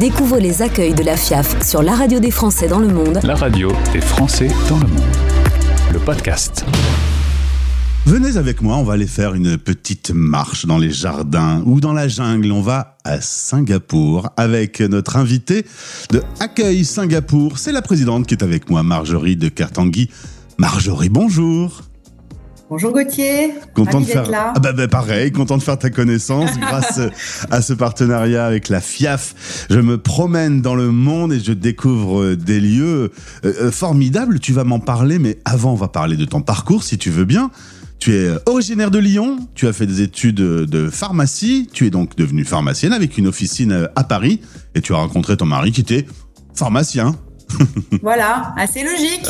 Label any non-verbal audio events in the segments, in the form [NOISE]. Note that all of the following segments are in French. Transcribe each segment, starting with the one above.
Découvre les accueils de la FIAF sur la radio des Français dans le monde. La radio des Français dans le monde. Le podcast. Venez avec moi, on va aller faire une petite marche dans les jardins ou dans la jungle. On va à Singapour avec notre invité de Accueil Singapour. C'est la présidente qui est avec moi, Marjorie de Cartanguy. Marjorie, bonjour. Bonjour Gauthier. Content de faire. là. Ah bah, bah, pareil, content de faire ta connaissance [LAUGHS] grâce à ce partenariat avec la FIAF. Je me promène dans le monde et je découvre euh, des lieux euh, euh, formidables. Tu vas m'en parler, mais avant, on va parler de ton parcours, si tu veux bien. Tu es euh, originaire de Lyon, tu as fait des études de pharmacie, tu es donc devenue pharmacienne avec une officine euh, à Paris et tu as rencontré ton mari qui était pharmacien. [LAUGHS] Voilà, assez logique.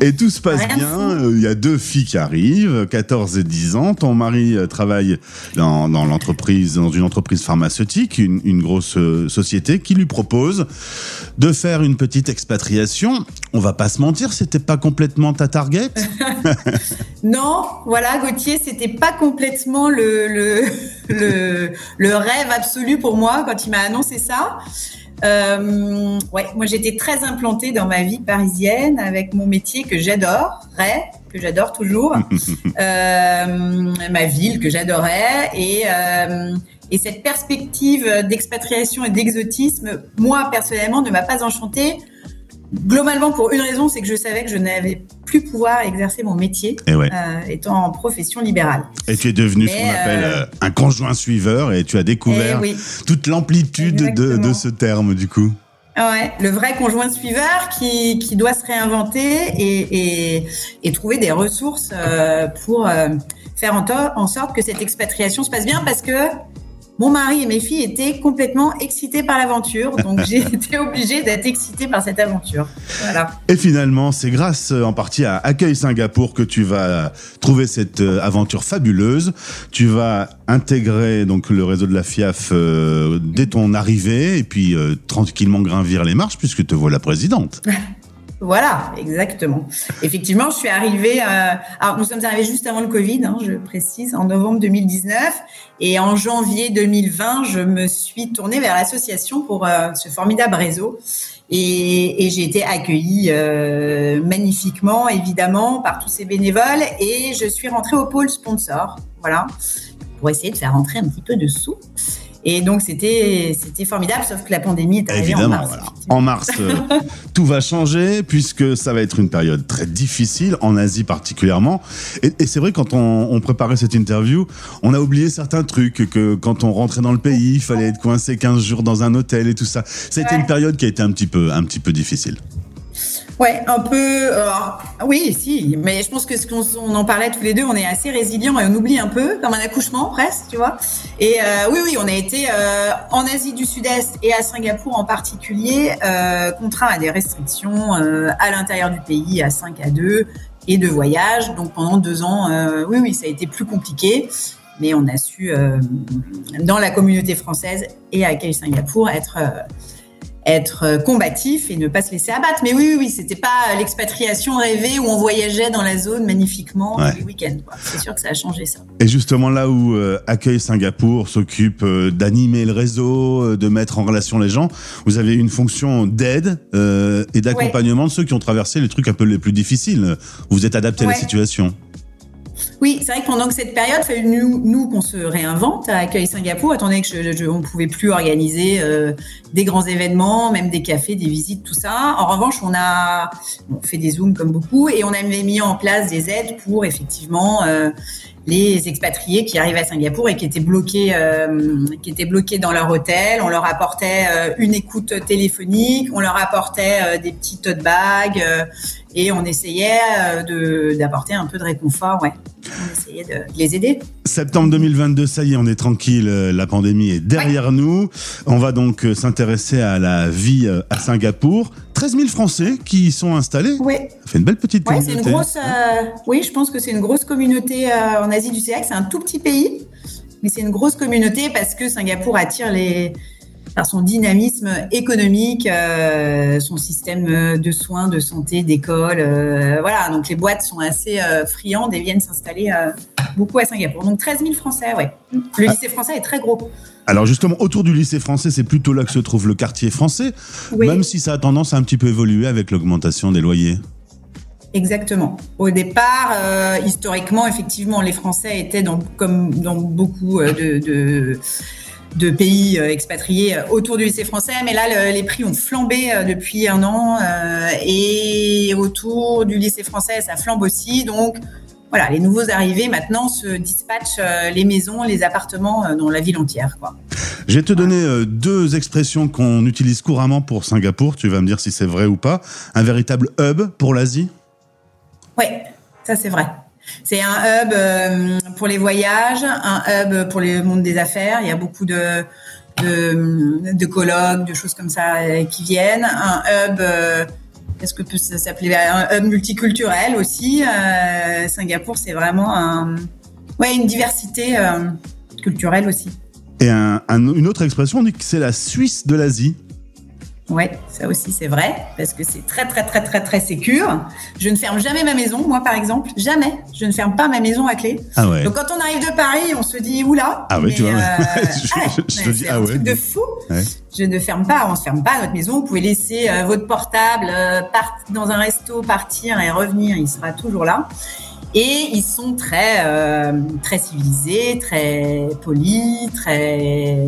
[LAUGHS] Et tout se passe Rien bien. Il y a deux filles qui arrivent, 14 et 10 ans. Ton mari euh, travaille dans, dans l'entreprise, dans une entreprise pharmaceutique, une, une grosse euh, société qui lui propose de faire une petite expatriation. On va pas se mentir, c'était pas complètement ta target? [LAUGHS] non, voilà, Gauthier, c'était pas complètement le, le, le, le rêve absolu pour moi quand il m'a annoncé ça. Euh, ouais, moi j'étais très implantée dans ma vie parisienne avec mon métier que j'adorais, que j'adore toujours, [LAUGHS] euh, ma ville que j'adorais et euh, et cette perspective d'expatriation et d'exotisme, moi personnellement, ne m'a pas enchantée. Globalement, pour une raison, c'est que je savais que je n'avais plus pouvoir exercer mon métier, Et ouais. euh, étant en profession libérale. Et tu es devenu ce qu'on appelle euh, euh, un conjoint suiveur et tu as découvert Eh oui. toute l'amplitude de, ce terme du coup. Ouais, le vrai conjoint suiveur qui, qui doit se réinventer et, et, et trouver des ressources euh, pour euh, faire en sorte que cette expatriation se passe bien parce que mon mari et mes filles étaient complètement excités par l'aventure. Donc [LAUGHS] j'ai été obligée d'être excitée par cette aventure. Voilà. Et finalement, c'est grâce en partie à Accueil Singapour que tu vas trouver cette euh, aventure fabuleuse. Tu vas intégrer donc le réseau de la FIAF euh, dès ton arrivée et puis euh, tranquillement gravir les marches puisque te voilà présidente. [LAUGHS] Voilà, exactement. Effectivement, je suis arrivée. Euh, alors, nous sommes arrivés juste avant le Covid, hein, je précise, en novembre 2019, et en janvier 2020, je me suis tournée vers l'association pour euh, ce formidable réseau, et, et j'ai été accueillie euh, magnifiquement, évidemment, par tous ces bénévoles, et je suis rentrée au pôle sponsor, voilà, pour essayer de faire rentrer un petit peu de sous. Et donc c'était c'était formidable, sauf que la pandémie est arrivée en Évidemment, mars. voilà. En mars, euh, [LAUGHS] tout va changer puisque ça va être une période très difficile, en Asie particulièrement. Et, et c'est vrai, quand on, on préparait cette interview, on a oublié certains trucs, que quand on rentrait dans le pays, il fallait être coincé 15 jours dans un hôtel et tout ça. Ouais. une période qui a été un petit peu, un petit peu difficile. Ouais, un peu. euh, oui, si, mais je pense que ce qu'on on en parlait tous les deux, on est assez résilients et on oublie un peu, comme un accouchement presque, tu vois. Et euh, oui, oui, on a été euh, en Asie du Sud-Est et à Singapour en particulier euh, contraints à des restrictions à l'intérieur du pays, à 5 à 2 et de voyage. Donc pendant deux ans, oui, oui, ça a été plus compliqué. Mais on a su, dans la communauté française et à Singapour, être être euh, combatif et ne pas se laisser abattre. Mais oui, oui, oui, c'était pas l'expatriation rêvée où on voyageait dans la zone magnifiquement Ouais. les week-ends. C'est sûr que ça a changé ça. Et justement là où euh, Accueil Singapour s'occupe euh, d'animer le réseau, euh, de mettre en relation les gens, vous avez une fonction d'aide euh, et d'accompagnement de ceux qui ont traversé les trucs un peu les plus difficiles. Vous êtes adapté à la situation. Oui, c'est vrai que pendant que cette période, nous, nous qu'on se réinvente à Accueil Singapour, étant donné que je, je- on pouvait plus organiser euh, des grands événements, même des cafés, des visites, tout ça. En revanche, on a fait des zooms comme beaucoup et on avait mis en place des aides pour effectivement euh, les expatriés qui arrivaient à Singapour et qui étaient bloqués, euh, qui étaient bloqués dans leur hôtel. On leur apportait euh, une écoute téléphonique, on leur apportait euh, des petits tote bags euh, et on essayait euh, de d'apporter un peu de réconfort. Ouais, on essayait de, de les aider. Septembre 2022, ça y est, on est tranquille, euh, la pandémie est derrière nous. On va donc euh, s'intéresser à la vie à Singapour. 13 000 Français qui y sont installés. Oui, Ça fait une belle petite ouais, c'est communauté. une grosse. euh, oui, je pense que c'est une grosse communauté euh, en Asie du CELAC. C'est un tout petit pays, mais c'est une grosse communauté parce que Singapour attire les par son dynamisme économique, son système de soins, de santé, d'école. voilà, donc les boîtes sont assez friandes et viennent s'installer beaucoup à Singapour. Donc 13 000 Français, ouais. Le ah. lycée français est très gros. Alors justement, autour du lycée français, c'est plutôt là que se trouve le quartier français, même si ça a tendance à un petit peu évoluer avec l'augmentation des loyers. Exactement. Au départ, euh, historiquement, effectivement, les Français étaient dans, comme dans beaucoup euh, de, de, pays euh, expatriés autour du lycée français, mais là, les prix ont flambé depuis un an et autour du lycée français, ça flambe aussi. Donc, voilà, les nouveaux arrivés maintenant se dispatchent les maisons, les appartements dans la ville entière. Quoi. Je vais te donner deux expressions qu'on utilise couramment pour Singapour. Tu vas me dire si c'est vrai ou pas. Un véritable hub pour l'Asie? Oui, ça c'est vrai. C'est un hub euh, pour les voyages, un hub pour le monde des affaires. Il y a beaucoup de, de, colloques, de choses comme ça euh, qui viennent. Un hub, euh, qu'est-ce que peut s'appeler Un hub multiculturel aussi. Singapour, c'est vraiment ouais, une diversité culturelle aussi. Et une autre expression, on dit que c'est la Suisse de l'Asie. Ouais, ça aussi c'est vrai, parce que c'est très très très très très sécure. Je ne ferme jamais ma maison, moi par exemple, jamais. Je ne ferme pas ma maison à clé. Ah ouais. Donc quand on arrive de Paris, on se dit oula. Ah ouais, tu vois. Euh, [LAUGHS] je, te dis ah ouais. Truc de fou. Je ne ferme pas, on ne ferme pas notre maison. Vous pouvez laisser euh, votre portable euh, dans un resto, partir et revenir, il sera toujours là. Et ils sont très très civilisés, très polis, très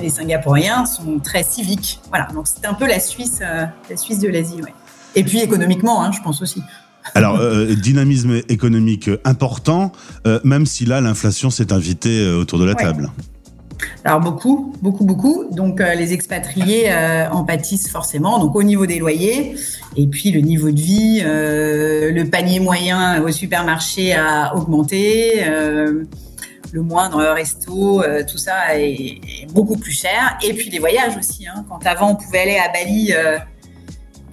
les Singapouriens sont très civiques. Voilà, donc c'est un peu la Suisse, euh, la Suisse de l'Asie, ouais. Et puis économiquement, hein, je pense aussi. [LAUGHS] Alors, euh, dynamisme économique important, euh, même si là, l'inflation s'est invitée autour de la table. Alors beaucoup, beaucoup, beaucoup. Donc les expatriés en pâtissent forcément. Donc au niveau des loyers, et puis le niveau de vie, le panier moyen au supermarché a augmenté le moindre resto, euh, tout ça est, beaucoup plus cher. Et puis les voyages aussi. Hein. Quand avant on pouvait aller à Bali euh,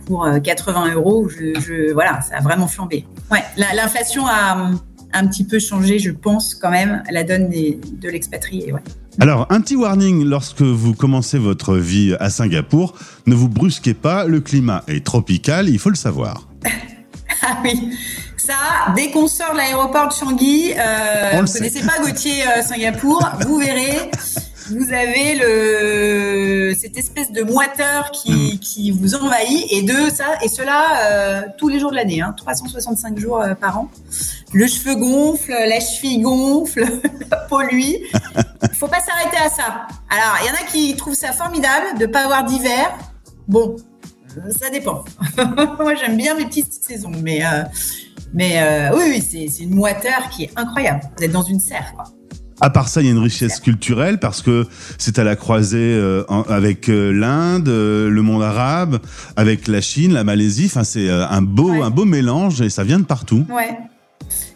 pour 80 euh, euros, je, voilà, ça a vraiment flambé. Ouais, l'inflation a un petit peu changé, je pense quand même, la donne de l'expatrié. Ouais. Alors, un petit warning lorsque vous commencez votre vie à Singapour, ne vous brusquez pas, le climat est tropical, il faut le savoir. [LAUGHS] ah oui, ça, dès qu'on sort de l'aéroport de Changi, euh, vous ne connaissez pas Gauthier euh, Singapour, vous verrez, vous avez le cette espèce de moiteur qui, mm. qui vous envahit et de ça et cela euh, tous les jours de l'année, hein, 365 jours euh, par an. Le cheveu gonfle, la cheville gonfle, [LAUGHS] la peau lui. Il faut pas s'arrêter à ça. Alors, il y en a qui trouvent ça formidable de pas avoir d'hiver. Bon, ça dépend. [LAUGHS] Moi, j'aime bien mes petites saisons, mais mais euh, oui, oui c'est une moiteur qui est incroyable. Vous êtes dans une serre, quoi. À part ça, il y a une richesse culturelle parce que c'est à la croisée euh, avec euh, l'Inde, le monde arabe, avec la Chine, la Malaisie. Enfin, c'est un beau, un beau mélange et ça vient de partout. Ouais.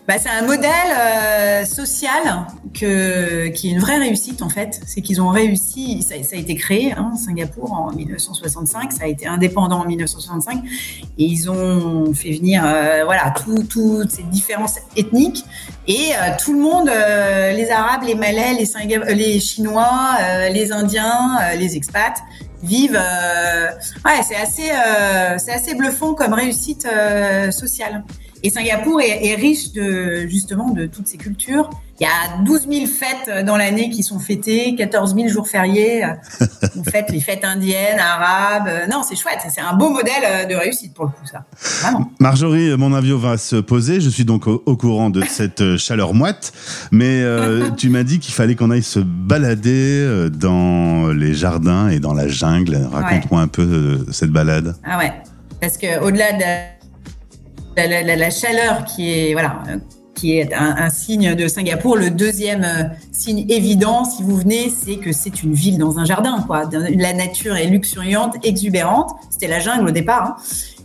Bah, c'est un modèle euh, social que, qui est une vraie réussite en fait. C'est qu'ils ont réussi, ça, ça, a été créé, hein, Singapour en 1965, ça a été indépendant en 1965, et ils ont fait venir euh, voilà toutes ces différences ethniques et euh, tout le monde, les Arabes, les Malais, les, les Chinois, les Indiens, les expats vivent. ouais, c'est assez, c'est assez bluffant comme réussite sociale. Et Singapour est, riche de justement de toutes ces cultures. Il y a 12 000 fêtes dans l'année qui sont fêtées, 14 000 jours fériés. [LAUGHS] On fête les fêtes indiennes, arabes. Non, c'est chouette. C'est un beau modèle de réussite pour le coup, ça. Vraiment. Marjorie, mon avion va se poser. Je suis donc au, courant de cette chaleur moite. Mais euh, [LAUGHS] tu m'as dit qu'il fallait qu'on aille se balader euh, dans les jardins et dans la jungle. Raconte-moi un peu euh, cette balade. Ah ouais. Parce que au-delà de la, chaleur qui est voilà qui est un, signe de Singapour. Le deuxième euh, signe évident, si vous venez, c'est que c'est une ville dans un jardin. La nature est luxuriante, exubérante. C'était la jungle au départ. Hein.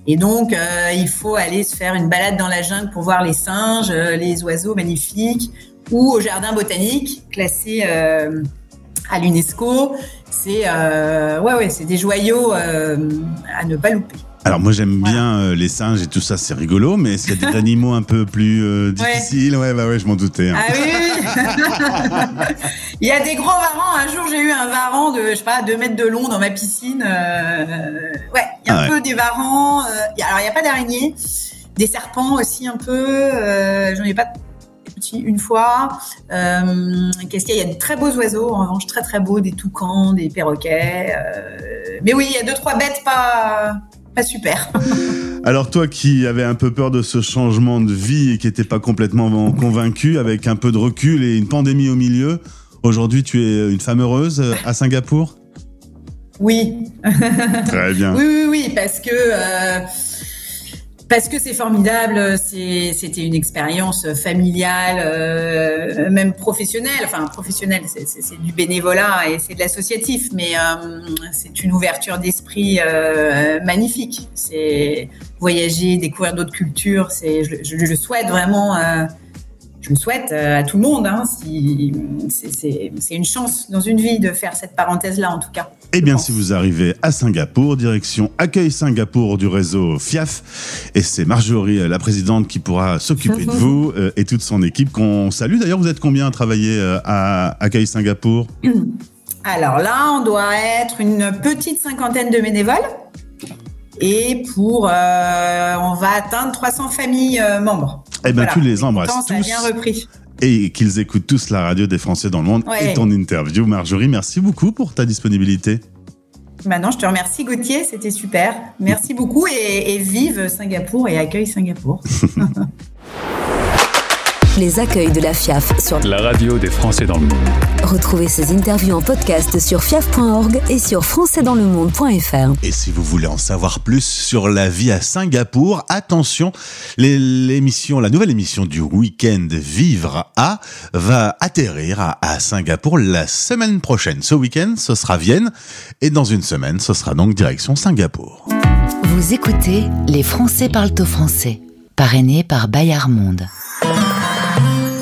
Et donc, euh, il faut aller se faire une balade dans la jungle pour voir les singes, euh, les oiseaux magnifiques, ou au jardin botanique, classé à l'UNESCO. C'est ouais, ouais, c'est des joyaux à ne pas louper. Alors moi j'aime bien euh, les singes et tout ça, c'est rigolo, mais qu'il y a des [LAUGHS] animaux un peu plus euh, difficiles ouais. bah ouais, je m'en doutais. Hein. Ah oui, oui. [LAUGHS] il y a des gros varans. Un jour j'ai eu un varan de, je sais pas, 2 mètres de long dans ma piscine. Euh, ouais, il y a un ah peu des varans. alors il n'y a pas d'araignées, des serpents aussi un peu. J'en ai pas une fois. Qu'est-ce qu'il y a? Il y a de très beaux oiseaux, en revanche très très beaux, des toucans, des perroquets. mais oui, il y a deux trois bêtes pas pas super. [LAUGHS] Alors toi qui avais un peu peur de ce changement de vie et qui n'étais pas complètement convaincu, avec un peu de recul et une pandémie au milieu, aujourd'hui tu es une femme heureuse euh, à Singapour? Oui. Très bien. [LAUGHS] Oui, oui, oui, parce que... Euh, parce que c'est formidable, c'était une expérience familiale, euh, même professionnelle. Enfin, professionnelle, c'est du bénévolat et c'est de l'associatif, mais euh, c'est une ouverture d'esprit euh, magnifique. C'est voyager, découvrir d'autres cultures. Je, je, je, souhaite vraiment je le souhaite euh, à tout le monde. Hein, si, c'est une chance dans une vie de faire cette parenthèse-là, en tout cas. Eh bien, si vous arrivez à Singapour, direction Accueil Singapour du réseau FIAF, et c'est Marjorie, la présidente, qui pourra s'occuper de vous [LAUGHS] euh, et toute son équipe qu'on salue. D'ailleurs, vous êtes combien à travailler euh, à Accueil Singapour? [CLEARS THROAT] Alors là, on doit être une petite cinquantaine de bénévoles. Et pour, on va atteindre 300 familles membres. Eh bien, tu les embrasses tous. bien repris. Et qu'ils écoutent tous la radio des Français dans le monde et ton interview. Marjorie, merci beaucoup pour ta disponibilité. Maintenant, je te remercie Gauthier, c'était super. Merci beaucoup et, et vive Singapour et accueille Singapour. [LAUGHS] les accueils de la FIAF sur la radio des Français dans le monde. Retrouvez ces interviews en podcast sur fiaf.org et sur françaisdanslemonde.fr. Et si vous voulez en savoir plus sur la vie à Singapour, attention, l'émission, la nouvelle émission du week-end Vivre à va atterrir à, Singapour la semaine prochaine. Ce week-end, ce sera Vienne et dans une semaine, ce sera donc direction Singapour. Vous écoutez Les Français parlent au français, parrainé par Bayard Monde.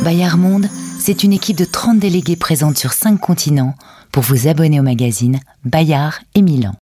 Bayard Monde, c'est une équipe de 30 délégués présentes sur 5 continents pour vous abonner au magazine Bayard et Milan.